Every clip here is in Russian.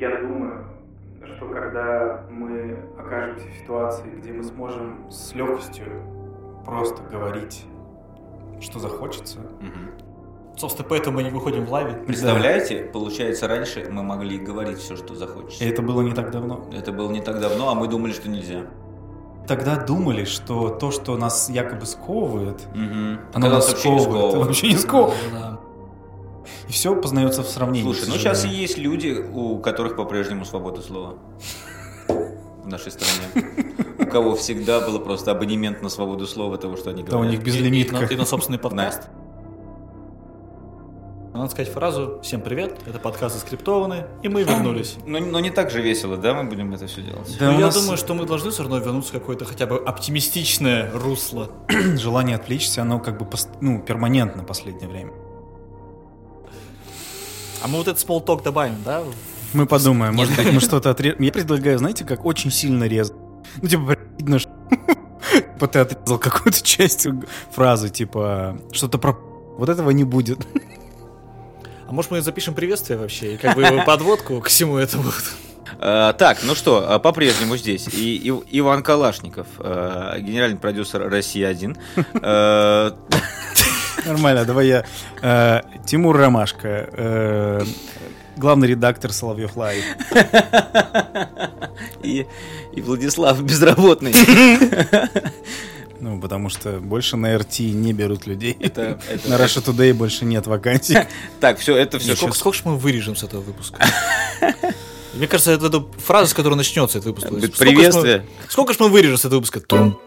я думаю, что когда мы окажемся в ситуации, где мы сможем с легкостью просто говорить, что захочется, Собственно, поэтому мы не выходим в лайве. Представляете, получается, раньше мы могли говорить все, что захочется. и это было не так давно. Это было не так давно, а мы думали, что нельзя. Тогда думали, что то, что нас якобы сковывает, Мгм. оно Когда нас вообще не сковывает, вообще не сковывает. Да. И все познается в сравнении. Слушай, ну сейчас есть люди, у которых по-прежнему свобода слова в нашей стране. У кого всегда было просто абонемент на свободу слова того, что они Да, у говорят. них безлимитка. на, и на собственный подкаст. Надо сказать фразу «Всем привет, это подкаст «Заскриптованы», и мы вернулись. Но, но не так же весело, да, мы будем это все делать? Да, Но у я нас думаю, что мы должны все равно вернуться в какое-то хотя бы оптимистичное русло. желание отвлечься, оно как бы ну, перманентно в последнее время. А мы вот этот talk добавим, да? Мы подумаем, может быть, мы что-то отрежем. Я предлагаю, знаете, как очень сильно резать. Ну, типа, видно, что типа, ты отрезал какую-то часть фразы, типа, что-то про... Вот этого не будет. А может мы запишем приветствие вообще и как бы подводку к всему этому? А, так, ну что, а, по-прежнему здесь и, и- Иван Калашников, а, генеральный продюсер «Россия-1». А, Нормально, давай я... э, Тимур Ромашко, э, главный редактор Соловьев Лайв. И, и Владислав Безработный. Ну, потому что больше на РТ не берут людей. Это- это- на Russia Today больше нет вакансий. Так, все, это все. Сколько, сколько ж мы вырежем с этого выпуска? Мне кажется, это, это фраза, с которой начнется этот выпуск. Будет Сколько ж мы- приветствие. Сколько ж мы вырежем с этого выпуска? тун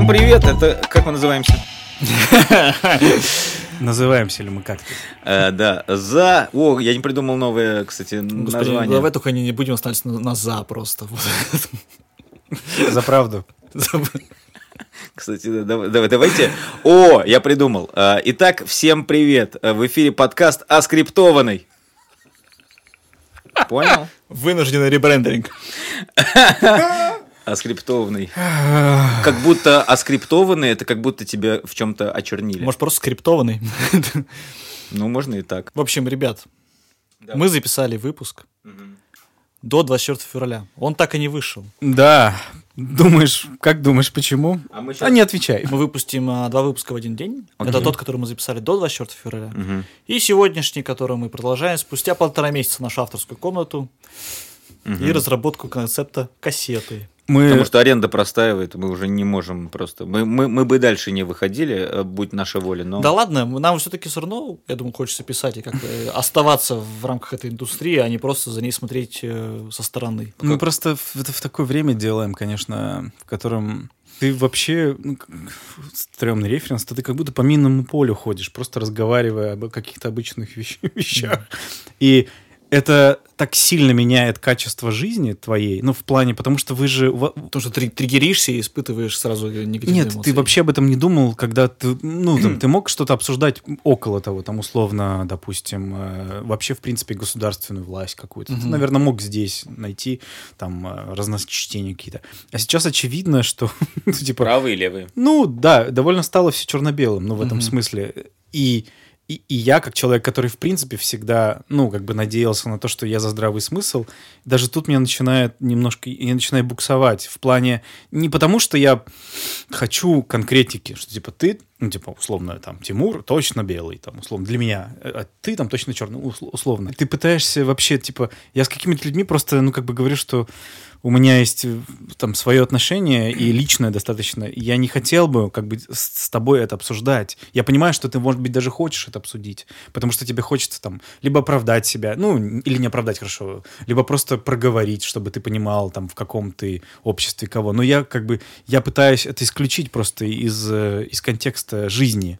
Всем привет, это как мы называемся? Называемся ли мы как-то? Э, да, за... О, я не придумал новое, кстати, Господи, название. давай только не, не будем останавливаться на, на «за» просто. За правду. Кстати, да, давай- давай- давайте. О, я придумал. Э, Итак, всем привет. Э, В эфире подкаст «Оскриптованный». Понял? Вынужденный ребрендинг. Оскриптованный. Как будто оскриптованный, это как будто тебя в чем-то очернили. Может, просто скриптованный. Ну, можно и так. В общем, ребят, мы записали выпуск до 24 февраля. Он так и не вышел. Да. Думаешь, как думаешь, почему? А мы щас- А не отвечай. Мы выпустим а, два выпуска в один день. Окей. Это тот, который мы записали до 24 февраля. Мгм. И сегодняшний, который мы продолжаем спустя полтора месяца нашу авторскую комнату и разработку концепта кассеты. Мы... Потому что аренда простаивает, мы уже не можем просто... Мы, мы, мы бы дальше не выходили, э, будь наша воля, но... Да ладно, нам все-таки все равно, я думаю, хочется писать и как-то оставаться в рамках этой индустрии, а не просто за ней смотреть э, со стороны. Мы просто в, в такое время делаем, конечно, в котором ты вообще ну, стрёмный референс, то ты как будто по минному полю ходишь, просто разговаривая об каких-то обычных вещ- вещах. И это так сильно меняет качество жизни твоей, ну, в плане, потому что вы же... Потому что ты триггеришься и испытываешь сразу негативные Нет, эмоции. ты вообще об этом не думал, когда ты, ну, там, ты мог что-то обсуждать около того, там, условно, допустим, э, вообще, в принципе, государственную власть какую-то. Ты, наверное, мог здесь найти, там, э, разночтения какие-то. А сейчас очевидно, что, ну, типа, Правые и левые. ну, да, довольно стало все черно-белым, ну, в этом смысле. И, и, и я, как человек, который, в принципе, всегда, ну, как бы надеялся на то, что я за здравый смысл, даже тут меня начинает немножко, я начинаю буксовать в плане, не потому что я хочу конкретики, что, типа, ты, ну, типа, условно, там, Тимур точно белый, там, условно, для меня, а ты там точно черный, усл- условно. Ты пытаешься вообще, типа, я с какими-то людьми просто, ну, как бы говорю, что у меня есть э, там свое отношение и личное достаточно. Я не хотел бы как бы с, тобой это обсуждать. Я понимаю, что ты, может быть, даже хочешь это обсудить, потому что тебе хочется там либо оправдать себя, ну, или не оправдать хорошо, либо просто проговорить, чтобы ты понимал там в каком ты обществе кого. Но я как бы, я пытаюсь это исключить просто из, э, из контекста жизни.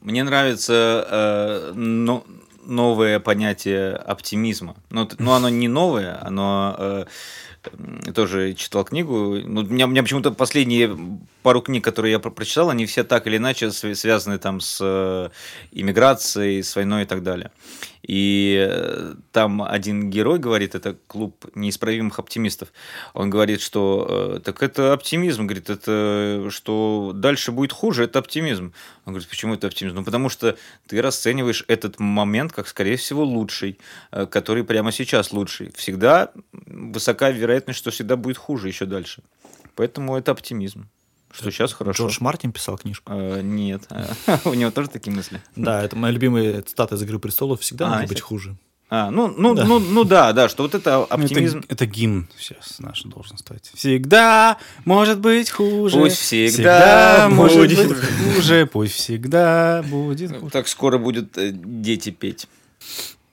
Мне нравится э, но- новое понятие оптимизма. Ну, т- ну, оно не новое, оно э, тоже читал книгу. Ну, у меня, у меня почему-то последние пару книг, которые я про- прочитал, они все так или иначе св- связаны там с э, иммиграцией, с войной и так далее. И э, там один герой говорит, это клуб неисправимых оптимистов, он говорит, что э, так это оптимизм, говорит, это что дальше будет хуже, это оптимизм. Он говорит, почему это оптимизм? Ну, потому что ты расцениваешь этот момент как, скорее всего, лучший, э, который прямо сейчас лучший. Всегда высока вероятность, что всегда будет хуже еще дальше. Поэтому это оптимизм. Что сейчас хорошо. Джордж Мартин писал книжку. Э, Нет, у него тоже такие мысли. Да, это моя любимая цитата из «Игры престолов». Всегда А, может быть хуже. А, ну, ну, Да. ну, ну да, да, что вот это Ну, оптимизм. Это, это гимн сейчас наш должен стать. Всегда может быть хуже. Пусть всегда может будет быть хуже. Пусть всегда будет хуже. Так скоро будут э, дети петь.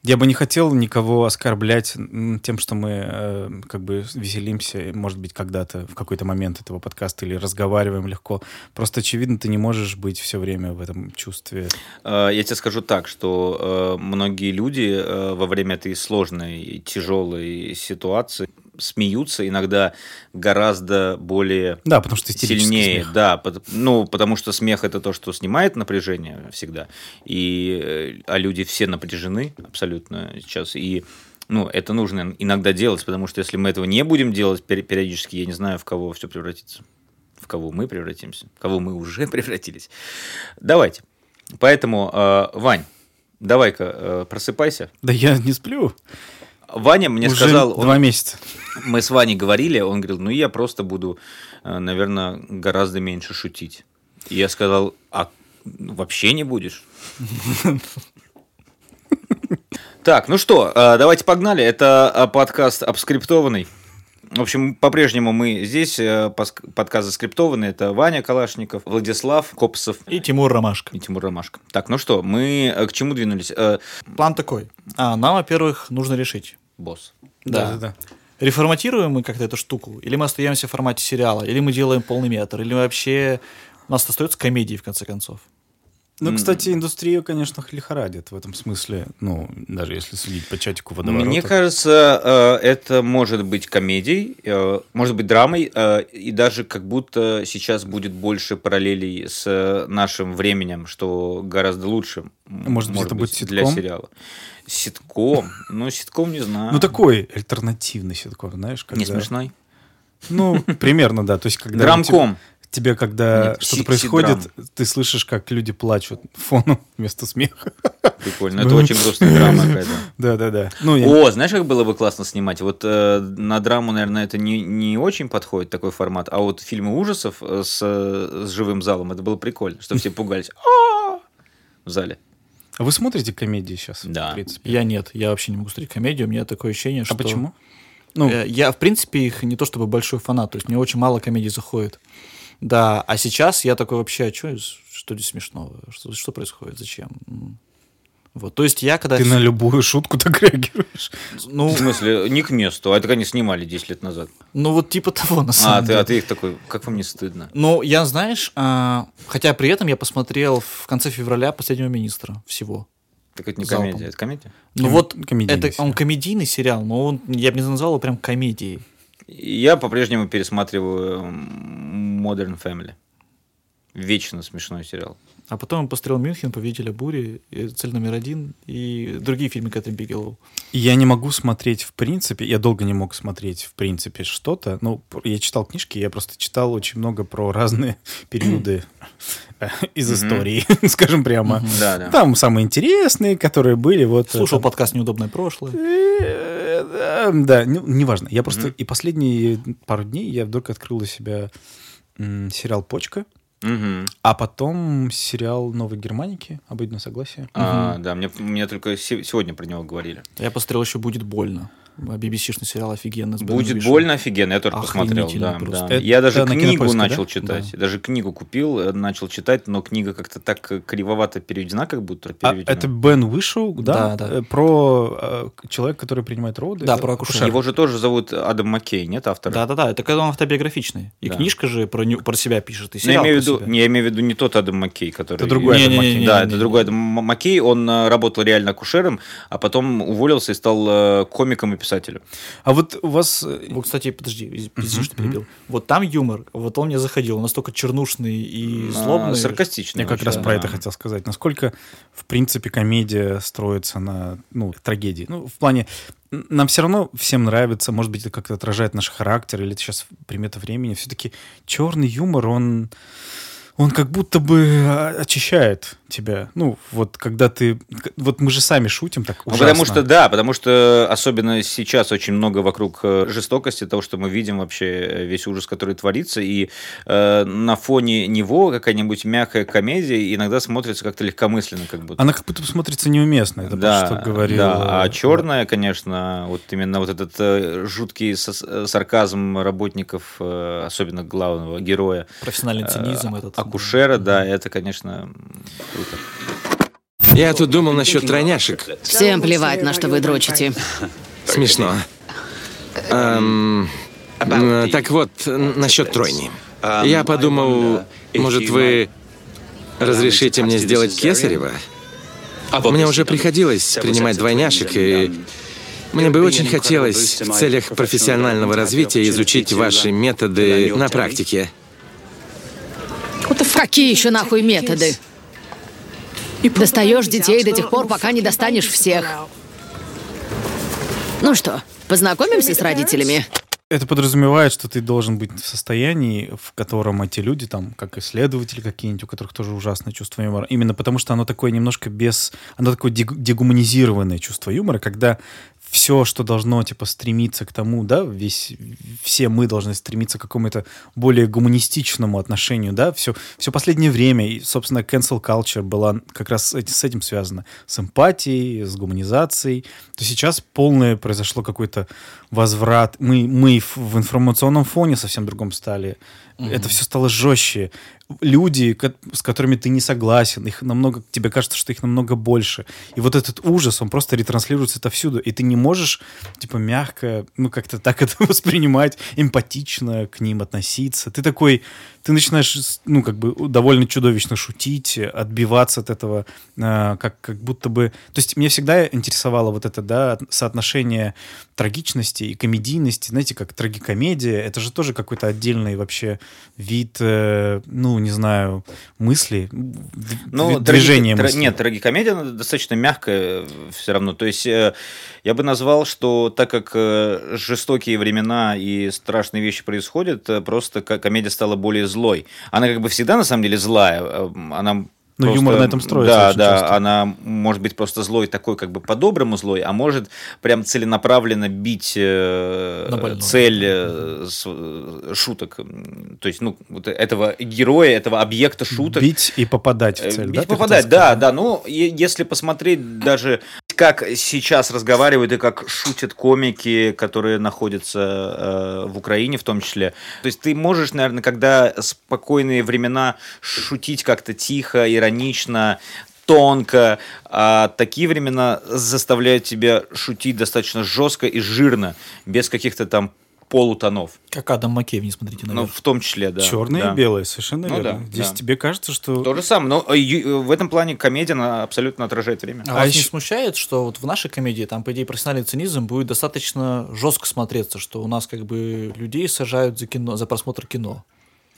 Я бы не хотел никого оскорблять тем, что мы э, как бы веселимся, может быть, когда-то, в какой-то момент этого подкаста или разговариваем легко. Просто, очевидно, ты не можешь быть все время в этом чувстве. Э, Я тебе скажу так, что э, многие люди э, во время этой сложной тяжелой ситуации смеются иногда гораздо более Да, потому что сильнее, смех. да, ну, потому что смех это то, что снимает напряжение всегда, и, э, а люди все напряжены абсолютно сейчас, и ну, это нужно иногда делать, потому что если мы этого не будем делать пери- периодически, я не знаю, в кого все превратится, в кого мы превратимся, в кого мы уже превратились. Давайте. Поэтому, э, Вань, давай-ка э, просыпайся. Да я не сплю. Ваня мне Уже сказал, он- два месяца. мы с Ваней говорили, он говорил, ну я просто буду, наверное, гораздо меньше шутить. И я сказал, а вообще не будешь? Так, ну что, э, давайте погнали. Это э, подкаст обскриптованный. В общем, по-прежнему мы здесь, э, подкаст заскриптованный. Это Ваня Калашников, Владислав Копсов И Тимур Ромашко. и Тимур Ромашко. Так, ну что, мы э, к чему двинулись? Э, План такой. А, нам, во-первых, нужно решить. Босс. Да. да. Реформатируем мы как-то эту штуку, или мы остаемся в формате сериала, или мы делаем полный метр, или вообще у нас остается комедии, в конце концов. Ну, кстати, индустрия, конечно, лихорадит в этом смысле. Ну, даже если судить по чатику водоворота. Мне кажется, э, это может быть комедией, э, может быть драмой, э, и даже как будто сейчас будет больше параллелей с нашим временем, что гораздо лучше. м, Может быть, это будет для ситком? сериала. Ситком? Ну, ситком не знаю. Ну, такой альтернативный ситком, знаешь, когда... Не смешной. Ну, примерно, да. То есть, когда... Драмком. Тебе, когда Нет, что-то происходит, сидрам. ты слышишь, как люди плачут фону вместо смеха. Прикольно. Это очень грустная драма какая-то. Да-да-да. Ну, я- О, знаешь, как было бы классно снимать? Вот э, на драму, наверное, это не, не очень подходит такой формат, а вот фильмы ужасов э, с, с живым залом, это было прикольно, что все пугались «А-а-а!» в зале. А вы смотрите комедии сейчас? Да. В принципе? Я нет, я вообще не могу смотреть комедию, у меня такое ощущение, что... А почему? Ну, Э, Я, в принципе, их не то чтобы большой фанат, то есть мне очень мало комедий заходит. Да, а сейчас я такой вообще, а чё, что здесь смешного? Что, что происходит? Зачем? Вот, то есть я когда... ты на любую шутку так реагируешь. Ну, В смысле, не к месту, а это они снимали 10 лет назад. ну, вот типа того, на А самом ты, деле. а ты их такой, как вам не стыдно? Ну, я, знаешь, а, хотя при этом я посмотрел в конце февраля «Последнего министра» всего. Так это не Залпом. комедия, это комедия? Ну Ком- вот, комедийный это он сериал. комедийный сериал, но он, я бы не назвал его прям комедией. Я по-прежнему пересматриваю Modern Family. Вечно смешной сериал. А потом он посмотрел «Мюнхен», «Повелителя бури», «Цель номер один» и другие фильмы Кэтрин Бигелоу. Я не могу смотреть в принципе, я долго не мог смотреть в принципе что-то. Ну, я читал книжки, я просто читал очень много про разные периоды э, из истории, скажем прямо. Да, да. Там самые интересные, которые были. Вот, Слушал там- подкаст «Неудобное прошлое». Э, Да, неважно. Я просто и последние пару дней я вдруг открыл для себя сериал «Почка», Мгм. а потом сериал «Новой Германики», «Обоюдное согласие». А, да, мне, мне только се- сегодня про него говорили. Я посмотрел еще «Будет больно». BBC-шный сериал офигенный. Будет больно офигенно, я тоже посмотрел. Да, да. Это Я даже на книгу Кинопоиске, начал да? читать. Даже книгу купил, э, начал читать, но книга как-то так э, кривовато переведена, как будто А переведена. это Бен Вышел, да? Да, да. Э, Про э, человека, который принимает роды? Да, про акушера. Его же тоже зовут Адам Маккей, нет, автора? Да-да-да, это когда он автобиографичный. И Да. книжка же про, про себя пишет, и Но я сериал имею в про виду, себя. не, я имею в виду не тот Адам Маккей, который... Это другой Адам. Маккей. Да, это другой Адам Маккей. Он работал реально акушером, а потом уволился и стал комиком и писателем. А вот у вас... э, Вот, кстати, подожди, из- извини, что перебил. Вот там юмор, вот он мне заходил, он настолько чернушный и А, злобный. Саркастичный. Я как раз да. про это хотел сказать. Насколько, в принципе, комедия строится на ну, трагедии. Ну, в плане, нам все равно всем нравится, может быть, это как-то отражает наш характер, или это сейчас примета времени. Все-таки черный юмор, он, он как будто бы а, очищает тебя. Ну, вот когда ты... Вот мы же сами шутим так Ну, ужасно. потому что, да, потому что особенно сейчас очень много вокруг э, жестокости, того, что мы видим вообще э, весь ужас, который творится, и э, на фоне него какая-нибудь мягкая комедия иногда смотрится как-то легкомысленно, как будто. Она как будто смотрится неуместно. Это да, что говорил... да, а э, черная, конечно, вот именно вот этот э, жуткий э, сарказм работников, э, особенно главного героя, Профессиональный э, цинизм этот. акушера, да, это, конечно. Я тут думал насчет тройняшек. Всем плевать, на что вы дрочите. Смешно. Эм, э, так вот, насчет тройни. Я подумал, может, вы разрешите мне сделать кесарево? Мне уже приходилось принимать двойняшек, и мне бы очень хотелось в целях профессионального развития изучить ваши методы на практике. Какие еще нахуй методы? Достаешь детей до тех пор, пока не достанешь всех. Ну что, познакомимся с родителями? Это подразумевает, что ты должен быть в состоянии, в котором эти люди, там, как исследователи какие-нибудь, у которых тоже ужасное чувство юмора, именно потому что оно такое немножко без... Оно такое дег- дегуманизированное чувство юмора, когда все, что должно, типа, стремиться к тому, да, весь, все мы должны стремиться к какому-то более гуманистичному отношению, да, все, все последнее время, и, собственно, cancel culture была как раз с эти- с этим связана, с эмпатией, с гуманизацией, то сейчас полное произошло какой-то возврат, мы, мы в информационном фоне совсем другом стали, это все стало жестче, люди, с которыми ты не согласен, их намного, тебе кажется, что их намного больше. И вот этот ужас, он просто ретранслируется отовсюду, и ты не можешь, типа, мягко, ну, как-то так это воспринимать, эмпатично к ним относиться. Ты такой, ты начинаешь, ну, как бы довольно чудовищно шутить, отбиваться от этого, а, как, как будто бы... То есть меня всегда интересовало вот это, да, от- соотношение трагичности и комедийности, знаете, как трагикомедия, это же тоже какой-то отдельный вообще вид, э, ну, не знаю, мысли, Ну, д- движения траги- тра- мысли. Нет, трагикомедия достаточно мягкая все равно. То есть э, я бы назвал, что так как э, жестокие времена и страшные вещи происходят, э, просто ко- комедия стала более злой. Она как бы всегда на самом деле злая. э, Она Ну, просто- юмор на этом строится Да, да, часто. она может быть просто злой такой, как бы по-доброму злой, а может прям целенаправленно бить э, цель э, с- э, шуток. То есть, ну, вот этого героя, этого объекта шуток. Бить и попадать в Э, цель, бить да? попадать, да, да. Ну, если посмотреть даже как сейчас разговаривают и как шутят комики, которые находятся э, в Украине в том числе. То есть ты можешь, наверное, когда спокойные времена шутить как-то тихо, иронично, тонко, а такие времена заставляют тебя шутить достаточно жестко и жирно, без каких-то там полутонов. Как Адам Маккей, не смотрите Ну, наверх. в том числе, да. Черное да. и белое, совершенно Ну верно. да, Здесь да. тебе кажется, что... То же самое, но э, ю- в этом плане комедия она абсолютно отражает время. А, А вас не ещё- смущает, что вот в нашей комедии там, по идее, профессиональный цинизм будет достаточно жестко смотреться, что у нас как бы людей сажают за кино, за просмотр кино.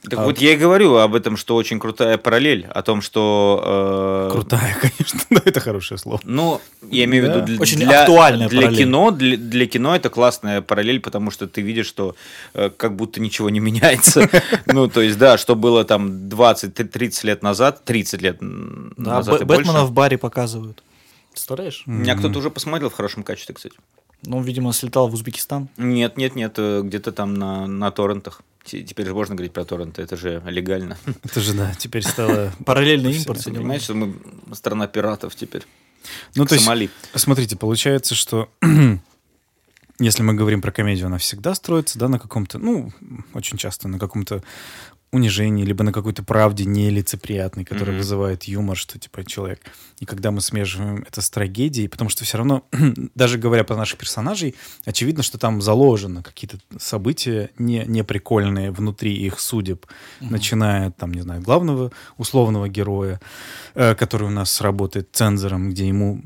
Так вот я и говорю об этом, что очень крутая параллель, о том, что... э, Крутая, конечно, да, это хорошее слово. Ну, я имею в Да. виду, для, Очень для- актуальная для параллель. кино, для, для кино это классная параллель, потому что ты видишь, что э, как будто ничего не меняется. Ну, то есть, да, что было там 20-30 лет назад, 30 лет Да, назад. Бэтмена в баре показывают. Представляешь? Меня кто-то уже посмотрел в хорошем качестве, кстати. Ну, он, видимо, слетал в Узбекистан. Нет, нет, нет, э, где-то там на, на торрентах. Те- Теперь же можно говорить про торренты, это же легально. Это же, да, теперь стало... Параллельный импорт. Понимаете, что мы страна пиратов теперь. Ну, то есть, смотрите, получается, что если мы говорим про комедию, она всегда строится, да, на каком-то, ну, очень часто на каком-то унижении, либо на какой-то правде нелицеприятной, которая Мгм. вызывает юмор, что типа человек. И когда мы смеживаем это с трагедией, потому что все равно, даже говоря про наших персонажей, очевидно, что там заложено какие-то события не, неприкольные внутри их судеб, начиная там, не знаю, главного условного героя, э, который у нас работает цензором, где ему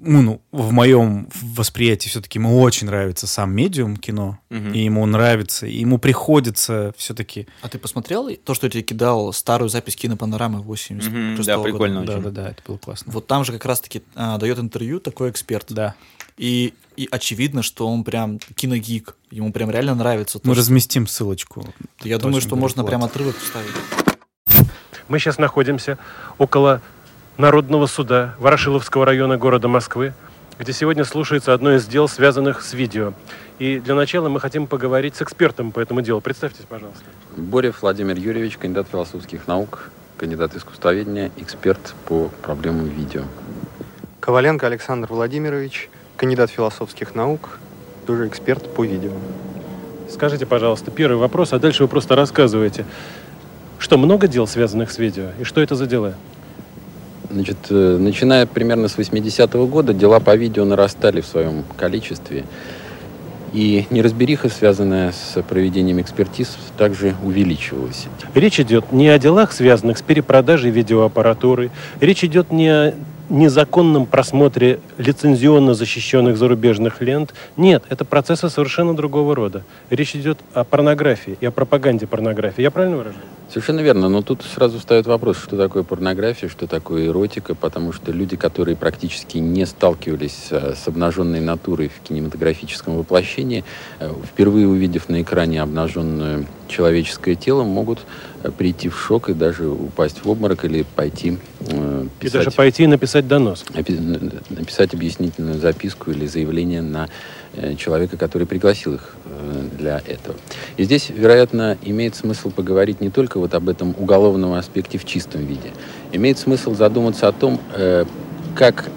ну, ну, в моем восприятии все-таки ему очень нравится сам медиум кино, Мгм. и ему нравится, и ему приходится все-таки... А ты посмотрел то, что я тебе кидал, старую запись кинопанорамы 86 Мгм, года? да, прикольно. Да, очень. да, да, это было классно. Вот там же как раз-таки а, дает интервью такой эксперт. Да. И, и очевидно, что он прям киногик. Ему прям реально нравится. то, Мы что- разместим ссылочку. Я думаю, что можно будет прям отрывок вставить. Мы сейчас находимся около Народного суда Ворошиловского района города Москвы, где сегодня слушается одно из дел, связанных с видео. И для начала мы хотим поговорить с экспертом по этому делу. Представьтесь, пожалуйста. Борев Владимир Юрьевич, кандидат философских наук, кандидат искусствоведения, эксперт по проблемам видео. Коваленко Александр Владимирович, кандидат философских наук, тоже эксперт по видео. Скажите, пожалуйста, первый вопрос, а дальше вы просто рассказываете. Что, много дел, связанных с видео? И что это за дела? Значит, э, начиная примерно с 80-го года, дела по видео нарастали в своем количестве. И неразбериха, связанная с проведением экспертиз, также увеличивалась. Речь идет не о делах, связанных с перепродажей видеоаппаратуры. Речь идет не о незаконном просмотре лицензионно защищенных зарубежных лент. Нет, это процессы совершенно другого рода. Речь идет о порнографии и о пропаганде порнографии. Я правильно выражаю? Совершенно верно, но тут сразу встает вопрос, что такое порнография, что такое эротика, потому что люди, которые практически не сталкивались э, с обнаженной натурой в кинематографическом воплощении, э, впервые увидев на экране обнаженное человеческое тело, могут э, прийти в шок и даже упасть в обморок или пойти э, И писать, даже пойти и написать донос. написать объяснительную записку или заявление на человека, который пригласил их для этого. И здесь, вероятно, имеет смысл поговорить не только вот об этом уголовном аспекте в чистом виде. Имеет смысл задуматься о том, э, как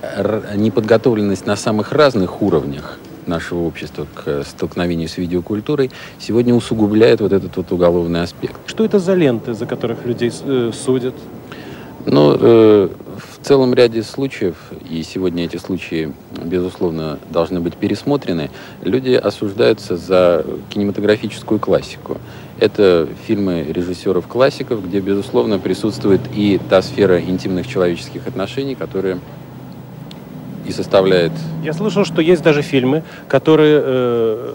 неподготовленность на самых разных уровнях нашего общества к э, столкновению с видеокультурой сегодня усугубляет вот этот вот уголовный аспект. Что это за ленты, за которых людей э, судят? Но э, в целом ряде случаев, и сегодня эти случаи, безусловно, должны быть пересмотрены, люди осуждаются за кинематографическую классику. Это фильмы режиссеров-классиков, где, безусловно, присутствует и та сфера интимных человеческих отношений, которая и составляет Я слышал, что есть даже фильмы, которые э,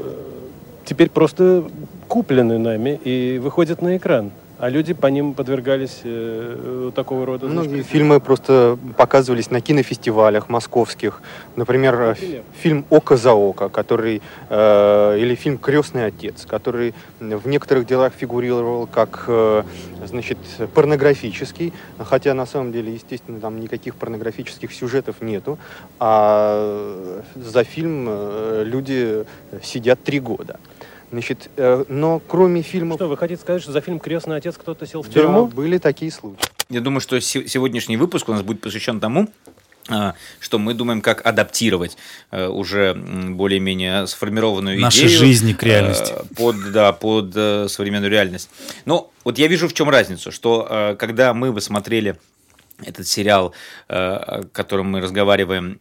теперь просто куплены нами и выходят на экран. А люди по ним подвергались э, такого рода... Многие значит, фильмы просто показывались на кинофестивалях московских. Например, э, Например? фильм «Око за око», который, э, или фильм «Крестный отец», который в некоторых делах фигурировал как э, значит, порнографический, хотя на самом деле, естественно, там никаких порнографических сюжетов нету, а за фильм э, люди сидят три года. Значит, э, но кроме фильмов... Что, вы хотите сказать, что за фильм «Крестный отец» кто-то сел в Да, тюрьму? были такие случаи. Я думаю, что се- сегодняшний выпуск у нас будет посвящен тому, а, что мы думаем, как адаптировать э, уже более-менее сформированную Наши идею. жизни к реальности. э, Под, да, под э, современную реальность. Но вот я вижу в чем разницу, что когда мы бы смотрели этот сериал, э, о котором мы разговариваем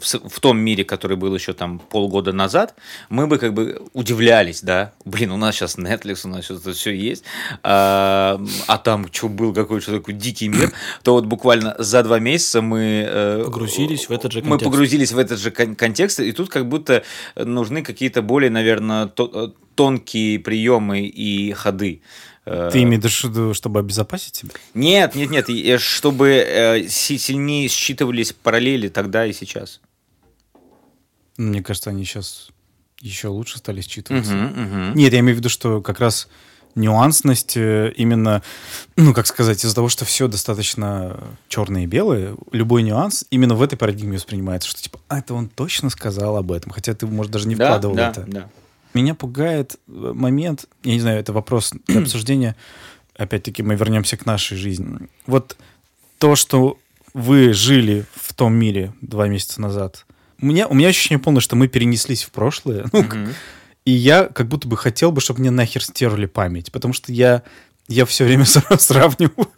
в, том мире, который был еще там полгода назад, мы бы как бы удивлялись, да, блин, у нас сейчас Netflix, у нас сейчас это все есть, а, а там что был какой-то такой дикий мир, то вот буквально за два месяца мы э, Погрузились в этот же мы контекст. погрузились в этот же кон- контекст, и тут как будто нужны какие-то более, наверное, э, тонкие приемы и ходы. Э, Ты имеешь в виду, чтобы обезопасить себя? нет, нет, нет, э, чтобы э, си- сильнее считывались параллели тогда и сейчас. Мне кажется, они сейчас еще лучше стали считываться. Мгм, мгм. Нет, я имею в виду, что как раз нюансность э, именно, ну, как сказать, из-за того, что все достаточно черное и белое, любой нюанс именно в этой парадигме воспринимается, что типа, а, это он точно сказал об этом, хотя ты, может, даже не Да, вкладывал да, это. да. Меня пугает э, момент, я не знаю, это вопрос для обсуждения, опять-таки мы вернемся к нашей жизни. Вот то, что вы жили в том мире два месяца назад, у меня, у меня ощущение полное, что мы перенеслись в прошлое. Ну, к- И я как будто бы хотел бы, чтобы мне нахер стерли память. Потому что я, я все время сра- сравниваю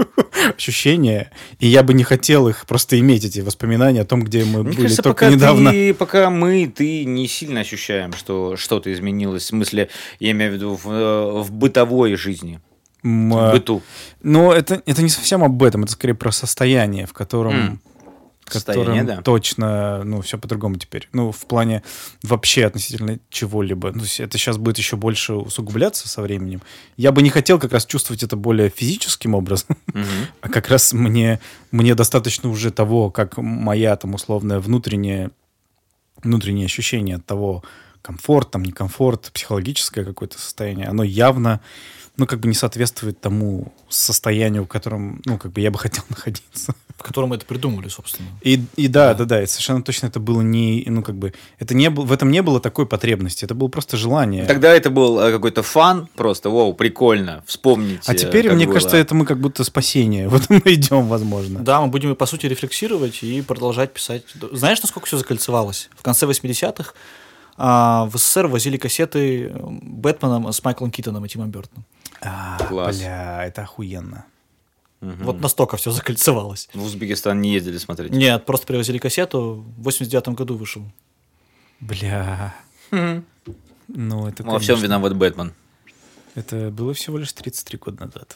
ощущения. И я бы не хотел их просто иметь, эти воспоминания о том, где мы Мне были кажется, только пока, недавно. ты, пока мы, ты не сильно ощущаем, что что-то изменилось. В смысле, я имею в виду в, э, в бытовой жизни, М, в быту. Но это, это не совсем об этом, это скорее про состояние, в котором, М. котором да. точно, ну, все по-другому теперь. Ну, в плане вообще относительно чего-либо. Ну, это сейчас будет еще больше усугубляться со временем. Я бы не хотел как раз чувствовать это более физическим образом, а как раз мне, мне достаточно уже того, как моя там условная внутренняя, внутреннее ощущение от того, комфорт, там, некомфорт, психологическое какое-то состояние, оно явно, ну, как бы не соответствует тому состоянию, в котором, ну, как бы я бы хотел находиться. В котором мы это придумали, собственно. И, и да, да, да, и совершенно точно это было не, ну, как бы, это не было, в этом не было такой потребности, это было просто желание. Тогда это был э, какой-то фан, просто, вау, прикольно, вспомнить. а э, теперь, мне было. кажется, это мы как будто спасение в этом найдем, возможно. Да, мы будем, по сути, рефлексировать и продолжать писать. Знаешь, насколько все закольцевалось? В конце 80-х а, в СССР возили кассеты э, Бэтмена с Майклом Китоном и Тимом Бертоном. А, Класс. Бля, это охуенно. Вот настолько все закольцевалось. В Узбекистан не ездили смотреть. Нет, просто привозили кассету. В 89 году вышел. Бля. Ну, это, Во всем конечно, виноват Бэтмен. Это было всего лишь 33 года назад.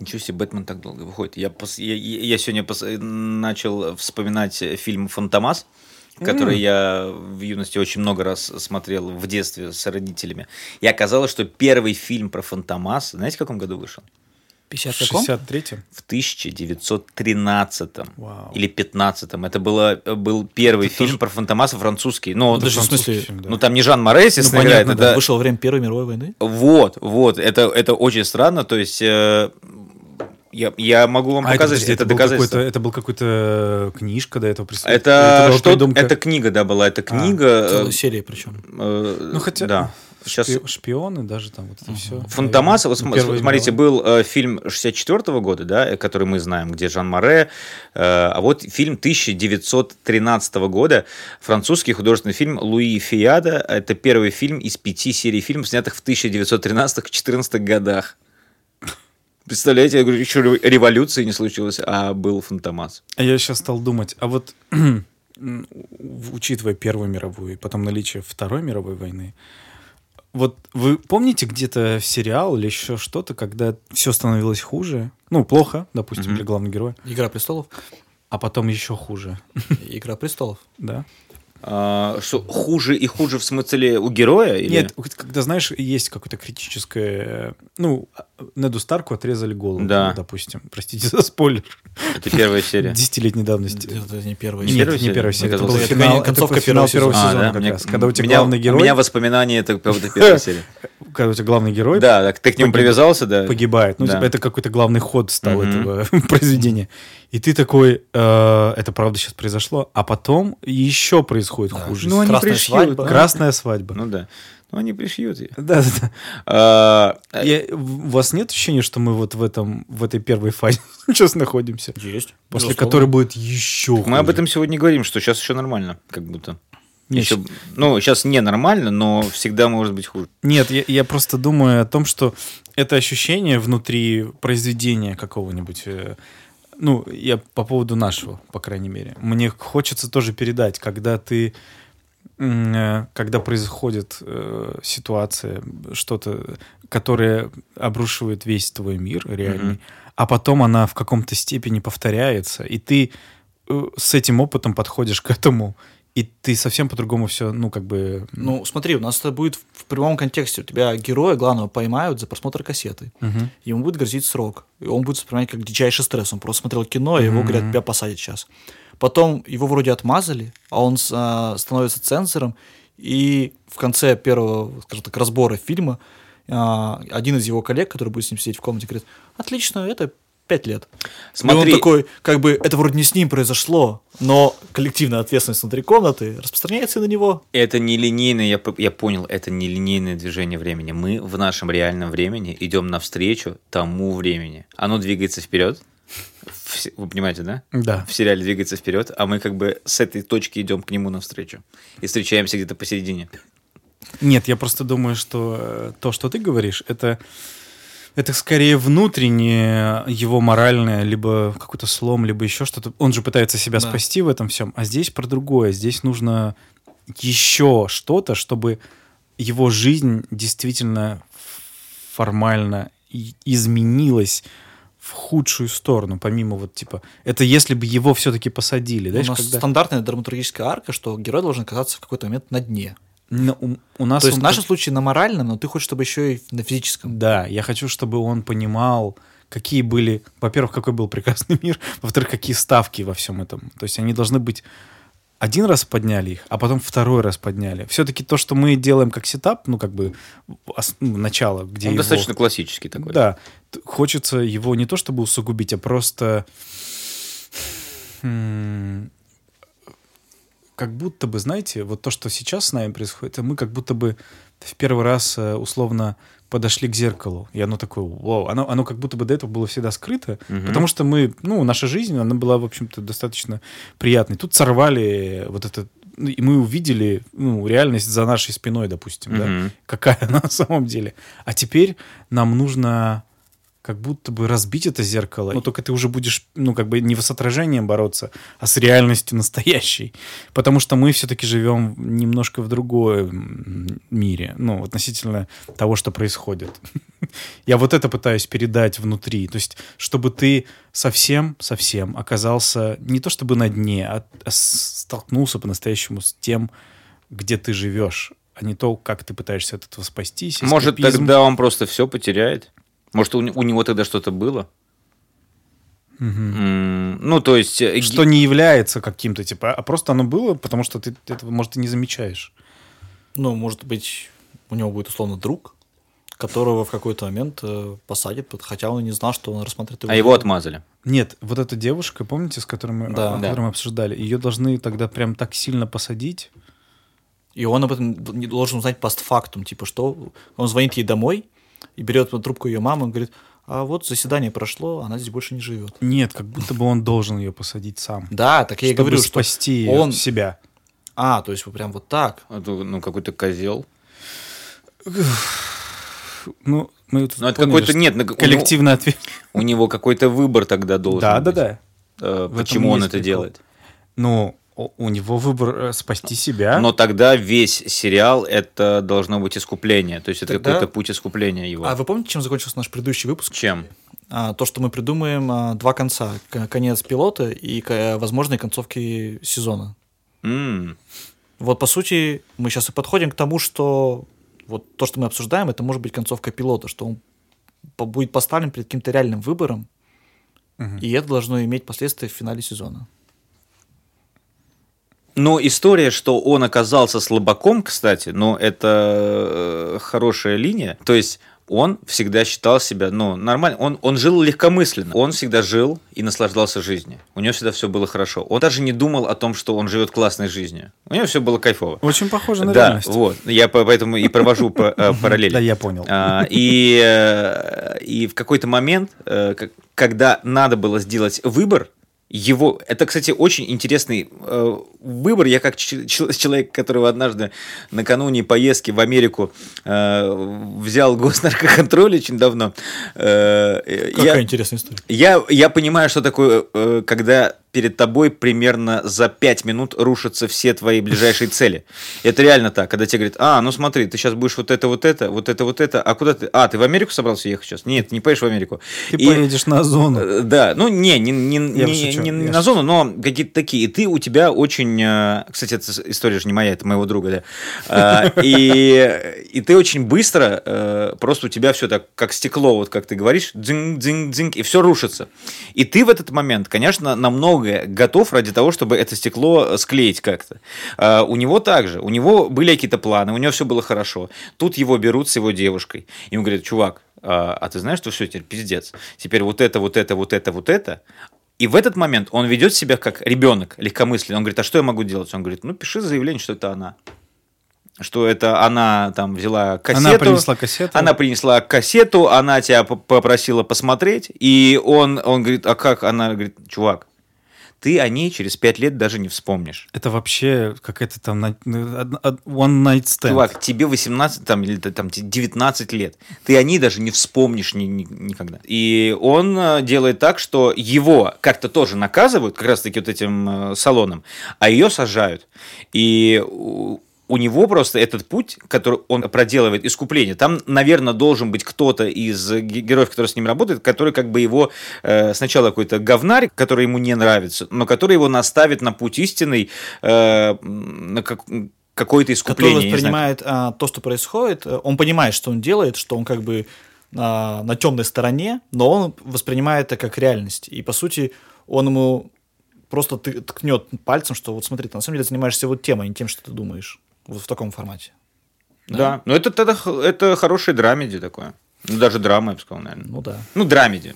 Ничего себе, Бэтмен так долго выходит. Я, пос- я, я- я сегодня пос- начал вспоминать фильм «Фантомас», который я в юности очень много раз смотрел в детстве с родителями. И оказалось, что первый фильм про Фантомас, знаете, в каком году вышел? 50 В? 63-м? В 1913 Вау. или 15 Это было, был первый фильм про Фантомаса французский. Ну, Подожди, в французский смысле? фильм, да. ну, там не Жан Море, Ну, естественно, играет. понятно, да. это- Вышел во время Первой мировой войны. Вот, вот, это, это очень странно, то есть э, я, я могу вам А это, показать подожди, это, это, доказательство. это был какой-то книжка до этого присутствовала? Это, была что, придумка? это книга, да, была, это книга. э, Целая серия причем. э, Ну, хотя... да. Сейчас Шпи- Шпионы даже там, вот это все. Фантомаса, вот см- смотрите, был э, фильм 64 года, да, э, который мы знаем, где Жан Море, э, а вот фильм 1913 года, французский художественный фильм Луи Фиада, это первый фильм из пяти серий фильмов, снятых в 1913-14 годах. Представляете, я говорю, еще революции не случилось, а был Фантомас. А я сейчас стал думать, а вот учитывая Первую мировую и потом наличие Второй мировой войны, вот вы помните где-то сериал или еще что-то, когда все становилось хуже? Ну, плохо, допустим, для главного героя, Игра престолов. а потом еще хуже, Игра престолов. да? А, что, хуже и хуже в смысле у героя? Или? Нет, когда, знаешь, есть какое-то критическое... Ну, Неду Старку отрезали голову, Да. допустим. Простите за спойлер. Это первая серия. Десятилетней давности. Это не первая Не Нет, первая не серия? первая серия. Это был финал, это концовка это первого первого сезона. сезона, А, да? как Мне- раз. Когда у тебя меня- главный герой... У меня воспоминания это первая серия. Когда у тебя главный герой Да, ты к нему привязался, да? погибает. Ну, типа, это какой-то главный ход стал этого произведения. И ты такой, э, это правда сейчас произошло, а потом еще происходит хуже. Ну, они Красная пришьют. свадьба. Красная свадьба. Ну да. Ну, они пришьют ее. Да, да, да. А, Я- У вас нет ощущения, что мы вот в этом, в этой первой фазе сейчас находимся? Есть. После Безусловно. которой будет еще Мы об этом сегодня говорим, что сейчас еще нормально, как будто. Нет, Еще, ну, сейчас не нормально, но всегда может быть хуже. Нет, я, я просто думаю о том, что это ощущение внутри произведения какого-нибудь, э, ну, я по поводу нашего, по крайней мере, мне хочется тоже передать, когда ты, э, когда происходит э, ситуация, что-то, которое обрушивает весь твой мир реальный, Мгм. а потом она в каком-то степени повторяется, и ты э, с этим опытом подходишь к этому, и ты совсем по-другому все, ну, как бы... Ну, смотри, у нас это будет в прямом контексте. У тебя героя главного поймают за просмотр кассеты. Мгм. Ему будет грозить срок. И он будет воспринимать как дичайший стресс. Он просто смотрел кино, и его Мгм. говорят, тебя посадят сейчас. Потом его вроде отмазали, а он а, становится цензором. И в конце первого, скажем так, разбора фильма а, один из его коллег, который будет с ним сидеть в комнате, говорит, отлично, это пять лет. Смотри. И он такой, как бы, это вроде не с ним произошло, но коллективная ответственность внутри комнаты распространяется на него. Это не линейное, я, я понял, это не линейное движение времени. Мы в нашем реальном времени идем навстречу тому времени. Оно двигается вперед, вы понимаете, да? Да. В сериале двигается вперед, а мы как бы с этой точки идем к нему навстречу. И встречаемся где-то посередине. Нет, я просто думаю, что э, то, что ты говоришь, это, это скорее внутреннее его моральное, либо какой-то слом, либо еще что-то. Он же пытается себя Да. спасти в этом всем, а здесь про другое. Здесь нужно еще что-то, чтобы его жизнь действительно формально изменилась в худшую сторону, помимо вот типа, это если бы его все-таки посадили, У знаешь, нас когда... стандартная драматургическая арка, что герой должен оказаться в какой-то момент на дне. Ну, у, у нас То есть в нашем как- случае на моральном, но ты хочешь, чтобы еще и на физическом. Да, я хочу, чтобы он понимал, какие были, во-первых, какой был прекрасный мир, во-вторых, какие ставки во всем этом. То есть они должны быть один раз подняли их, а потом второй раз подняли. Все-таки то, что мы делаем как сетап, ну, как бы ос- ну, начало, где Он его- достаточно классический такой. Да, хочется его не то чтобы усугубить, а просто м, как будто бы, знаете, вот то, что сейчас с нами происходит, мы как будто бы в первый раз э, условно подошли к зеркалу, и оно такое, вау, оно, оно как будто бы до этого было всегда скрыто, Мгм. потому что мы, ну, наша жизнь, она была, в общем-то, достаточно приятной. Тут сорвали вот это, ну, и мы увидели, ну, реальность за нашей спиной, допустим, да, Мгм. какая она на самом деле. А теперь нам нужно как будто бы разбить это зеркало. Но только ты уже будешь, ну, как бы не с отражением бороться, а с реальностью настоящей. Потому что мы все-таки живем немножко в другом мире, ну, относительно того, что происходит. Я вот это пытаюсь передать внутри. То есть, чтобы ты совсем-совсем оказался не то чтобы на дне, а, а столкнулся по-настоящему с тем, где ты живешь, а не то, как ты пытаешься от этого спастись. Может, тогда он просто все потеряет? Может, у, не- у него тогда что-то было? М, Ну, то есть... э, Что не является каким-то, типа, а просто оно было, потому что ты этого, может, и не замечаешь. Ну, может быть, у него будет условно друг, которого в какой-то момент э, посадят, хотя он и не знал, что он рассматривает А его отмазали. Нет, вот эта девушка, помните, с которой мы, Да. о Да. мы обсуждали, ее должны тогда прям так сильно посадить. И он об этом не должен узнать постфактум, типа что он звонит ей домой и берет трубку ее мамы и говорит, а вот заседание прошло, она здесь больше не живет. Нет, как будто бы он должен ее посадить сам. Да, так я и говорю, что спасти её, он... себя. А, то есть вы прям вот так. А Ну, какой-то козел. Ну, мы тут Ну, это поняли, какой-то... что Нет, ну, у него- коллективный ответ. у него какой-то выбор тогда должен Да, да, быть. да. Э, В этом Почему он это прикол. делает? Ну, у него выбор э, спасти себя. Но тогда весь сериал это должно быть искупление. То есть это Тогда- какой-то путь искупления его. А вы помните, чем закончился наш предыдущий выпуск? Чем? А, то, что мы придумаем а, два конца. К- Конец пилота и к- возможные концовки сезона. М, Вот, по сути, мы сейчас и подходим к тому, что вот то, что мы обсуждаем, это может быть концовка пилота, что он по- будет поставлен перед каким-то реальным выбором, и это должно иметь последствия в финале сезона. Но история, что он оказался слабаком, кстати, но это э, хорошая линия. То есть он всегда считал себя, ну, нормально. Он, он жил легкомысленно. Он всегда жил и наслаждался жизнью. У него всегда все было хорошо. Он даже не думал о том, что он живет классной жизнью. У него все было кайфово. Очень похоже на да, реальность. вот. Я по- поэтому и провожу э, параллели. Да, я понял. А, И, э, и в какой-то момент, когда надо было сделать выбор, его, это, кстати, очень интересный э, выбор. Я как человек, которого однажды накануне поездки в Америку э, взял госнаркоконтроль очень давно. э, э, Какая я- интересная история. я, я понимаю, что такое, э, когда перед тобой примерно за 5 минут рушатся все твои ближайшие цели. Это реально так, когда тебе говорят, а, ну смотри, ты сейчас будешь вот это, вот это, вот это, вот это, а куда ты? А, ты в Америку собрался ехать сейчас? Нет, не поедешь в Америку. Ты И- поедешь на зону. Э, Да, ну не, не, не, Я не- шучу, не я на зону, но какие-то такие. И ты у тебя очень... э, Кстати, эта история же не моя, это моего друга, да. А, И, и ты очень быстро, э, просто у тебя все так, как стекло, вот как ты говоришь, дзинг, дзинг, дзинг, и все рушится. И ты в этот момент, конечно, на многое готов ради того, чтобы это стекло склеить как-то. А, У него также, у него были какие-то планы, у него все было хорошо. Тут его берут с его девушкой. Ему говорят, чувак, а, а ты знаешь, что все, теперь пиздец. Теперь вот это, вот это, вот это, вот это. И в этот момент он ведет себя как ребенок, легкомысленный. Он говорит, а что я могу делать? Он говорит, ну, пиши заявление, что это она. что это она там взяла кассету. Она принесла кассету. Она принесла кассету, она тебя попросила посмотреть, и он, он говорит, а как? Она говорит, чувак, ты о ней через пять лет даже не вспомнишь. Это вообще какая-то там one night stand. Чувак, тебе 18 там, или там 19 лет. Ты о ней даже не вспомнишь ни- ни- никогда. И он э, делает так, что его как-то тоже наказывают, как раз-таки вот этим э, салоном, а ее сажают. И у, него просто этот путь, который он проделывает, искупление, там, наверное, должен быть кто-то из ге- героев, который с ним работает, который как бы его э, сначала какой-то говнарь, который ему не нравится, но который его наставит на путь истинный, э, на как- какое-то искупление. который воспринимает а, то, что происходит, э, он понимает, что он делает, что он как бы а, на темной стороне, но он воспринимает это как реальность. И, по сути, он ему просто ты- ткнет пальцем, что вот смотри, ты на самом деле занимаешься вот темой, а не тем, что ты думаешь. Вот в таком формате. Да, но это, тогда это хороший драмеди такое. Ну, даже драма, я бы сказал, наверное. Ну да. Ну, драмеди.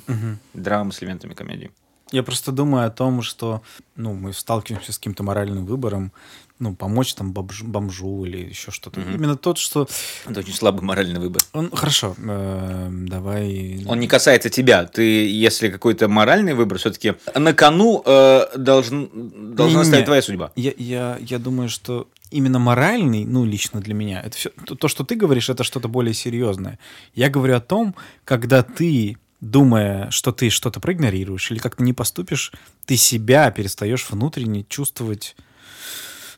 Драма с элементами комедии. Я просто думаю о том, что ну, мы сталкиваемся с каким-то моральным выбором, ну, помочь там бомж- бомжу или еще что-то. Именно тот, что... Это очень слабый моральный выбор. Он, хорошо, э, давай... Он не касается тебя. Ты, если какой-то моральный выбор, все-таки на кону э, должен, должна Не-не-не. стоять твоя судьба. Я, я, я думаю, что именно моральный, ну, лично для меня, это все, то, то, что ты говоришь, это что-то более серьезное. Я говорю о том, когда ты, думая, что ты что-то проигнорируешь или как-то не поступишь, ты себя перестаешь внутренне чувствовать,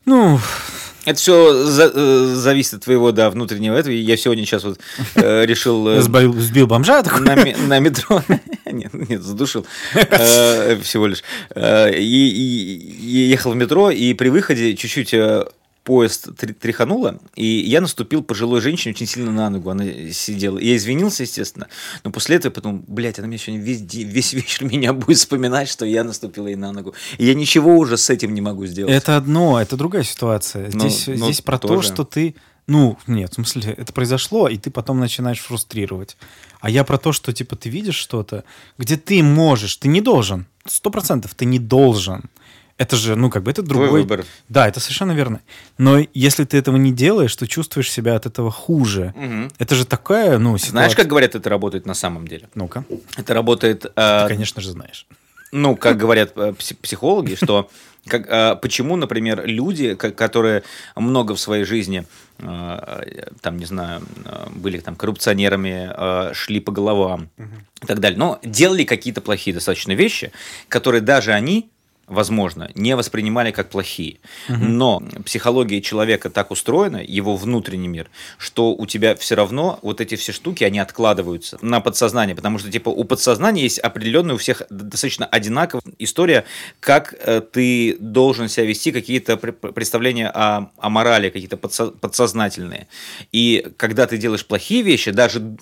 ну, Это все зависит от твоего да, внутреннего этого. Я сегодня сейчас вот э, решил... э, сбил, сбил бомжа такой. на, на метро. Нет, нет, задушил. Э, Всего лишь. Э, И, и- и ехал в метро, и при выходе чуть-чуть э, поезд тряхануло, и я наступил пожилой женщине очень сильно на ногу. Она сидела. Я извинился, естественно. Но после этого я подумал, блядь, она меня сегодня весь, весь вечер меня будет вспоминать, что я наступил ей на ногу. И я ничего уже с этим не могу сделать. Это одно, это другая ситуация. Ну, Здесь, ну, здесь про то, тоже. что ты... Ну, нет, в смысле, это произошло, и ты потом начинаешь фрустрировать. А я про то, что, типа, ты видишь что-то, где ты можешь, ты не должен, сто процентов ты не должен. Это же, ну, как бы, это Твой другой... выбор. Да, это совершенно верно. Но если ты этого не делаешь, то чувствуешь себя от этого хуже. Мгм. Это же такая, ну, ситуация... Знаешь, как говорят, это работает на самом деле? Ну-ка, Это работает... ты, э, конечно же, знаешь. ну, как говорят э, пси- психологи, что как, э, почему, например, люди, ко- которые много в своей жизни, э, там, не знаю, э, были там коррупционерами, э, шли по головам и так далее, но делали какие-то плохие достаточно вещи, которые даже они возможно, не воспринимали как плохие. Но психология человека так устроена, его внутренний мир, что у тебя все равно вот эти все штуки, они откладываются на подсознание, потому что типа у подсознания есть определенная у всех достаточно одинаковая история, как э, ты должен себя вести, какие-то пр- пр- представления о, о морали, какие-то подсо- подсознательные. И когда ты делаешь плохие вещи, даже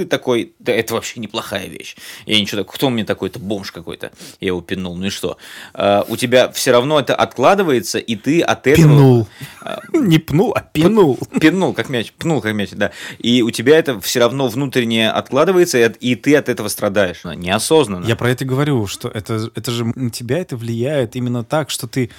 ты такой, да это вообще неплохая вещь. Я ничего так, кто мне такой-то бомж какой-то? Я его пинул, ну и что? А, у тебя все равно это откладывается, и ты от этого... Пинул. А, Не пнул, а пинул. Пинул, как мяч, пнул, как мяч, да. И у тебя это все равно внутренне откладывается, и, ты от этого страдаешь. Неосознанно. Я про это говорю, что это, это же на тебя это влияет именно так, что ты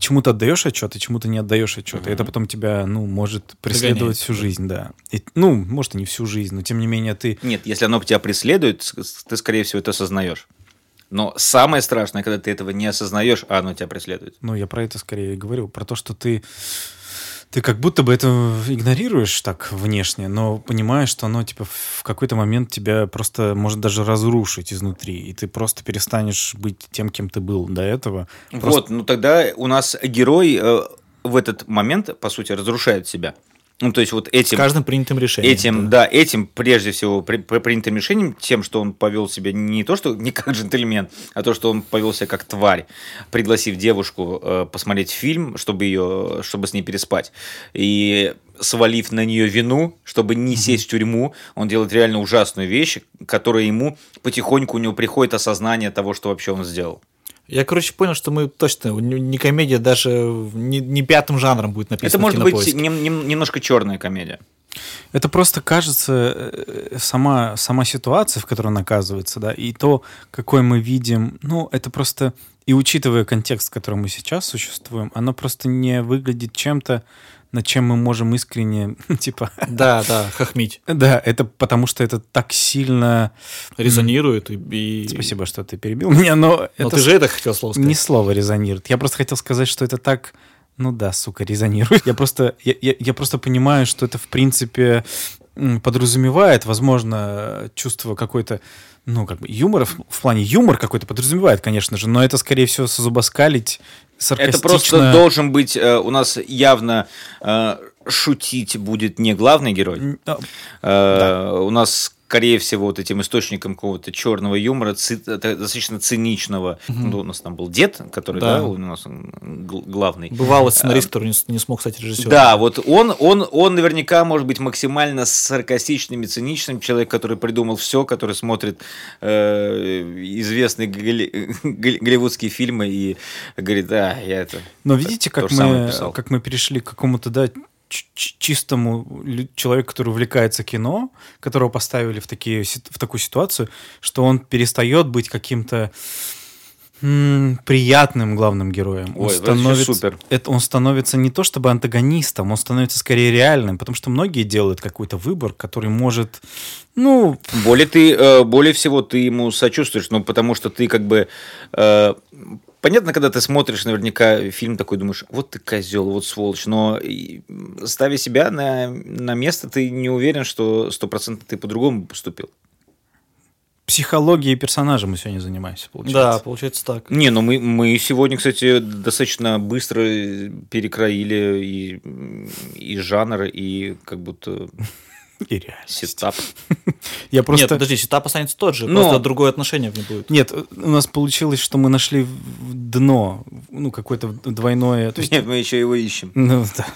чему-то отдаешь отчет, и чему-то не отдаешь отчет. И это потом тебя, ну, может преследовать Догоняет, всю жизнь, да. И, ну, может, и не всю жизнь, но тем не менее ты... Нет, если оно тебя преследует, ты, скорее всего, это осознаешь. Но самое страшное, когда ты этого не осознаешь, а оно тебя преследует. Ну, я про это скорее говорю, про то, что ты... Ты как будто бы это игнорируешь так внешне, но понимаешь, что оно типа в какой-то момент тебя просто может даже разрушить изнутри, и ты просто перестанешь быть тем, кем ты был до этого. Просто- Вот, ну тогда у нас герой э, в этот момент, по сути, разрушает себя. Ну, то есть вот С этим... каждым принятым решением. Этим, да. этим прежде всего при, при- принятым решением, тем, что он повел себя не то, что не как джентльмен, а то, что он повел себя как тварь, пригласив девушку э, посмотреть фильм, чтобы ее, чтобы с ней переспать, и свалив на нее вину, чтобы не сесть в тюрьму, он делает реально ужасную вещь, которая ему потихоньку у него приходит осознание того, что вообще он сделал. Я, короче, понял, что мы точно не, не комедия даже не, не пятым жанром будет написана. Это в может быть нем- нем- немножко черная комедия. Это просто кажется э, сама, сама ситуация, в которой он оказывается, да, и то, какой мы видим, ну, это просто, и учитывая контекст, в котором мы сейчас существуем, оно просто не выглядит чем-то, над чем мы можем искренне, типа... Да, да, хохмить. Да, это потому что это так сильно... Резонирует и... Спасибо, что ты перебил меня, но Но это ты же это хотел слово сказать. не слово резонирует. Я просто хотел сказать, что это так... Ну да, сука, резонирует. Я просто, я, я- я просто понимаю, что это, в принципе, подразумевает, возможно, чувство какой-то, ну, как бы юмора, в, в плане юмор какой-то подразумевает, конечно же, но это, скорее всего, зубоскалить саркастично. Это просто должен быть э, у нас явно э, шутить будет не главный герой. А, Э, У нас, скорее всего, вот этим источником какого-то черного юмора, ци- это достаточно циничного. Ну, у нас там был дед, который, да, Да. у нас главный. Бывалый сценарист, который не, смог стать режиссером. Да, вот он, он, он наверняка может быть максимально саркастичным и циничным человек, который придумал все, который смотрит э, известные голли- голли- голливудские фильмы и говорит, да, я это. Но видите, как мы, как мы перешли к какому-то, да, чистому человеку, который увлекается кино, которого поставили в, такие, в такую ситуацию, что он перестает быть каким-то приятным главным героем. Он Ой, вообще становится, супер. это он становится не то чтобы антагонистом, он становится скорее реальным, потому что многие делают какой-то выбор, который может, ну, Более ты, э, более всего ты ему сочувствуешь, ну потому что ты как бы э, понятно, когда ты смотришь наверняка фильм такой, думаешь, вот ты козел, вот сволочь, но ставя себя на, на место, ты не уверен, что стопроцентно ты по-другому поступил. психологией персонажа мы сегодня занимаемся, Да, получается. получается так. Не, ну мы, мы сегодня, кстати, достаточно быстро перекроили и, и жанр, и как будто И реальность. сетап. Я просто... Нет, подожди, сетап останется тот же, Но- просто другое отношение в нем будет. Нет, у нас получилось, что мы нашли дно, ну, какое-то двойное... То есть, Нет, мы еще его ищем. ну, да,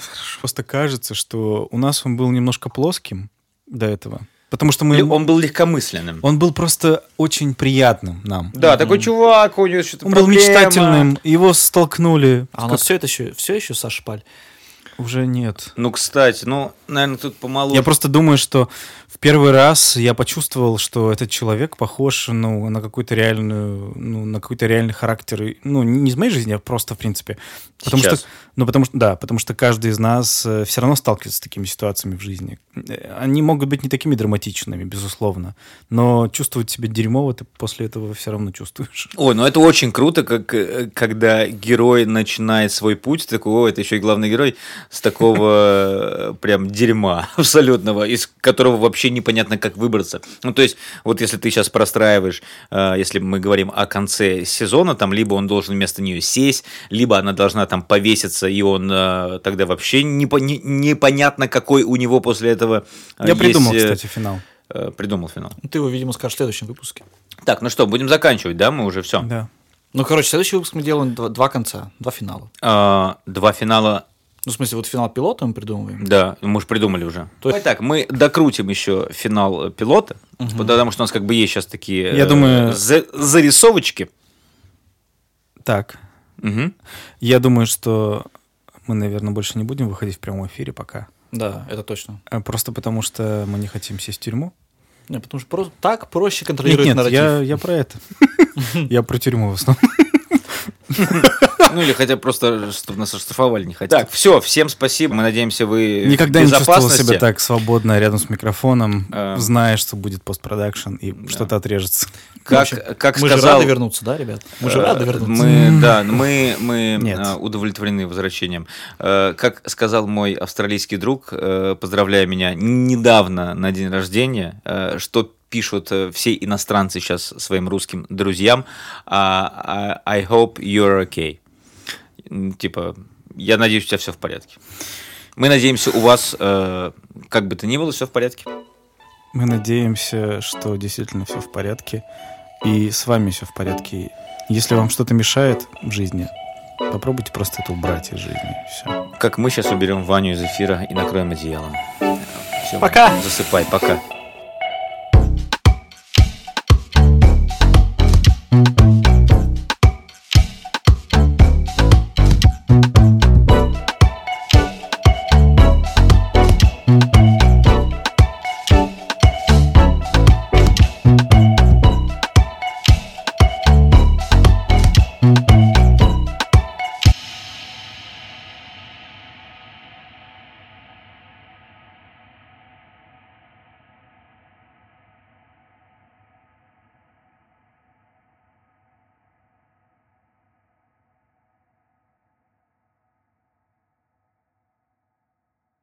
просто кажется, что у нас он был немножко плоским до этого. Потому что мы... Он был легкомысленным. он был просто очень приятным нам. Да, такой чувак, у него что-то Он был проблема. мечтательным, его столкнули. А у нас все это еще, все еще Саша Паль. Уже нет. Ну, кстати, ну, наверное, тут помоложе. Я просто думаю, что в первый раз я почувствовал, что этот человек похож ну, на какую-то реальную, ну, на какой-то реальный характер. Ну, не из моей жизни, а просто в принципе. Потому Сейчас. что, ну, потому что, да, потому что каждый из нас все равно сталкивается с такими ситуациями в жизни. Э, Они могут быть не такими драматичными, безусловно, но чувствовать себя дерьмово ты после этого все равно чувствуешь. Ой, ну это очень круто, как, э, когда герой начинает свой путь, такой, о, это еще и главный герой, с такого э, прям дерьма абсолютного, из которого вообще непонятно, как выбраться. Ну, то есть, вот если ты сейчас простраиваешь, э, если мы говорим о конце сезона, там либо он должен вместо нее сесть, либо она должна там повеситься, и он э, тогда вообще непо- не- непонятно, какой у него после этого Я придумал, есть, кстати, финал. Придумал финал. Ну, Ты его, видимо, скажешь в следующем выпуске. Так, ну что, будем заканчивать, да? Мы уже все. Да. Ну, короче, следующий выпуск мы делаем два, два конца, два финала. А, два финала Ну, в смысле, вот финал пилота мы придумываем. Да, мы уже придумали уже. То есть- Давай так, мы докрутим еще финал э, пилота, потому что у нас как бы есть сейчас такие Я э, думаю- за- зарисовочки. Так, Мгм. я думаю, что мы, наверное, больше не будем выходить в прямом эфире пока. Да, это точно. А Просто потому, что мы не хотим сесть в тюрьму. Не, потому что просто так проще Нет, контролировать нет, нарратив. я, я про это. Я про тюрьму в основном. Ну или хотя просто, чтобы нас оштрафовали не хотят. Так, все, всем спасибо. Мы надеемся, вы Никогда не чувствовал себя так свободно рядом с микрофоном, А. зная, что будет постпродакшн и что-то отрежется. Как, как мы сказал... же рады вернуться, да, ребят? Мы же Э, рады вернуться. Мы, да, мы, мы э, удовлетворены возвращением. Э, Как сказал мой австралийский друг, поздравляя меня недавно на день рождения, что пишут э, все иностранцы сейчас своим русским друзьям, а, I hope you're okay. Типа, я надеюсь, у тебя все в порядке. Мы надеемся, у вас, э, как бы то ни было, все в порядке. Мы надеемся, что действительно все в порядке. И с вами все в порядке. Если вам что-то мешает в жизни, попробуйте просто это убрать из жизни. Все. Как мы сейчас уберем Ваню из эфира и накроем одеялом. Всё, Пока. Засыпай, пока.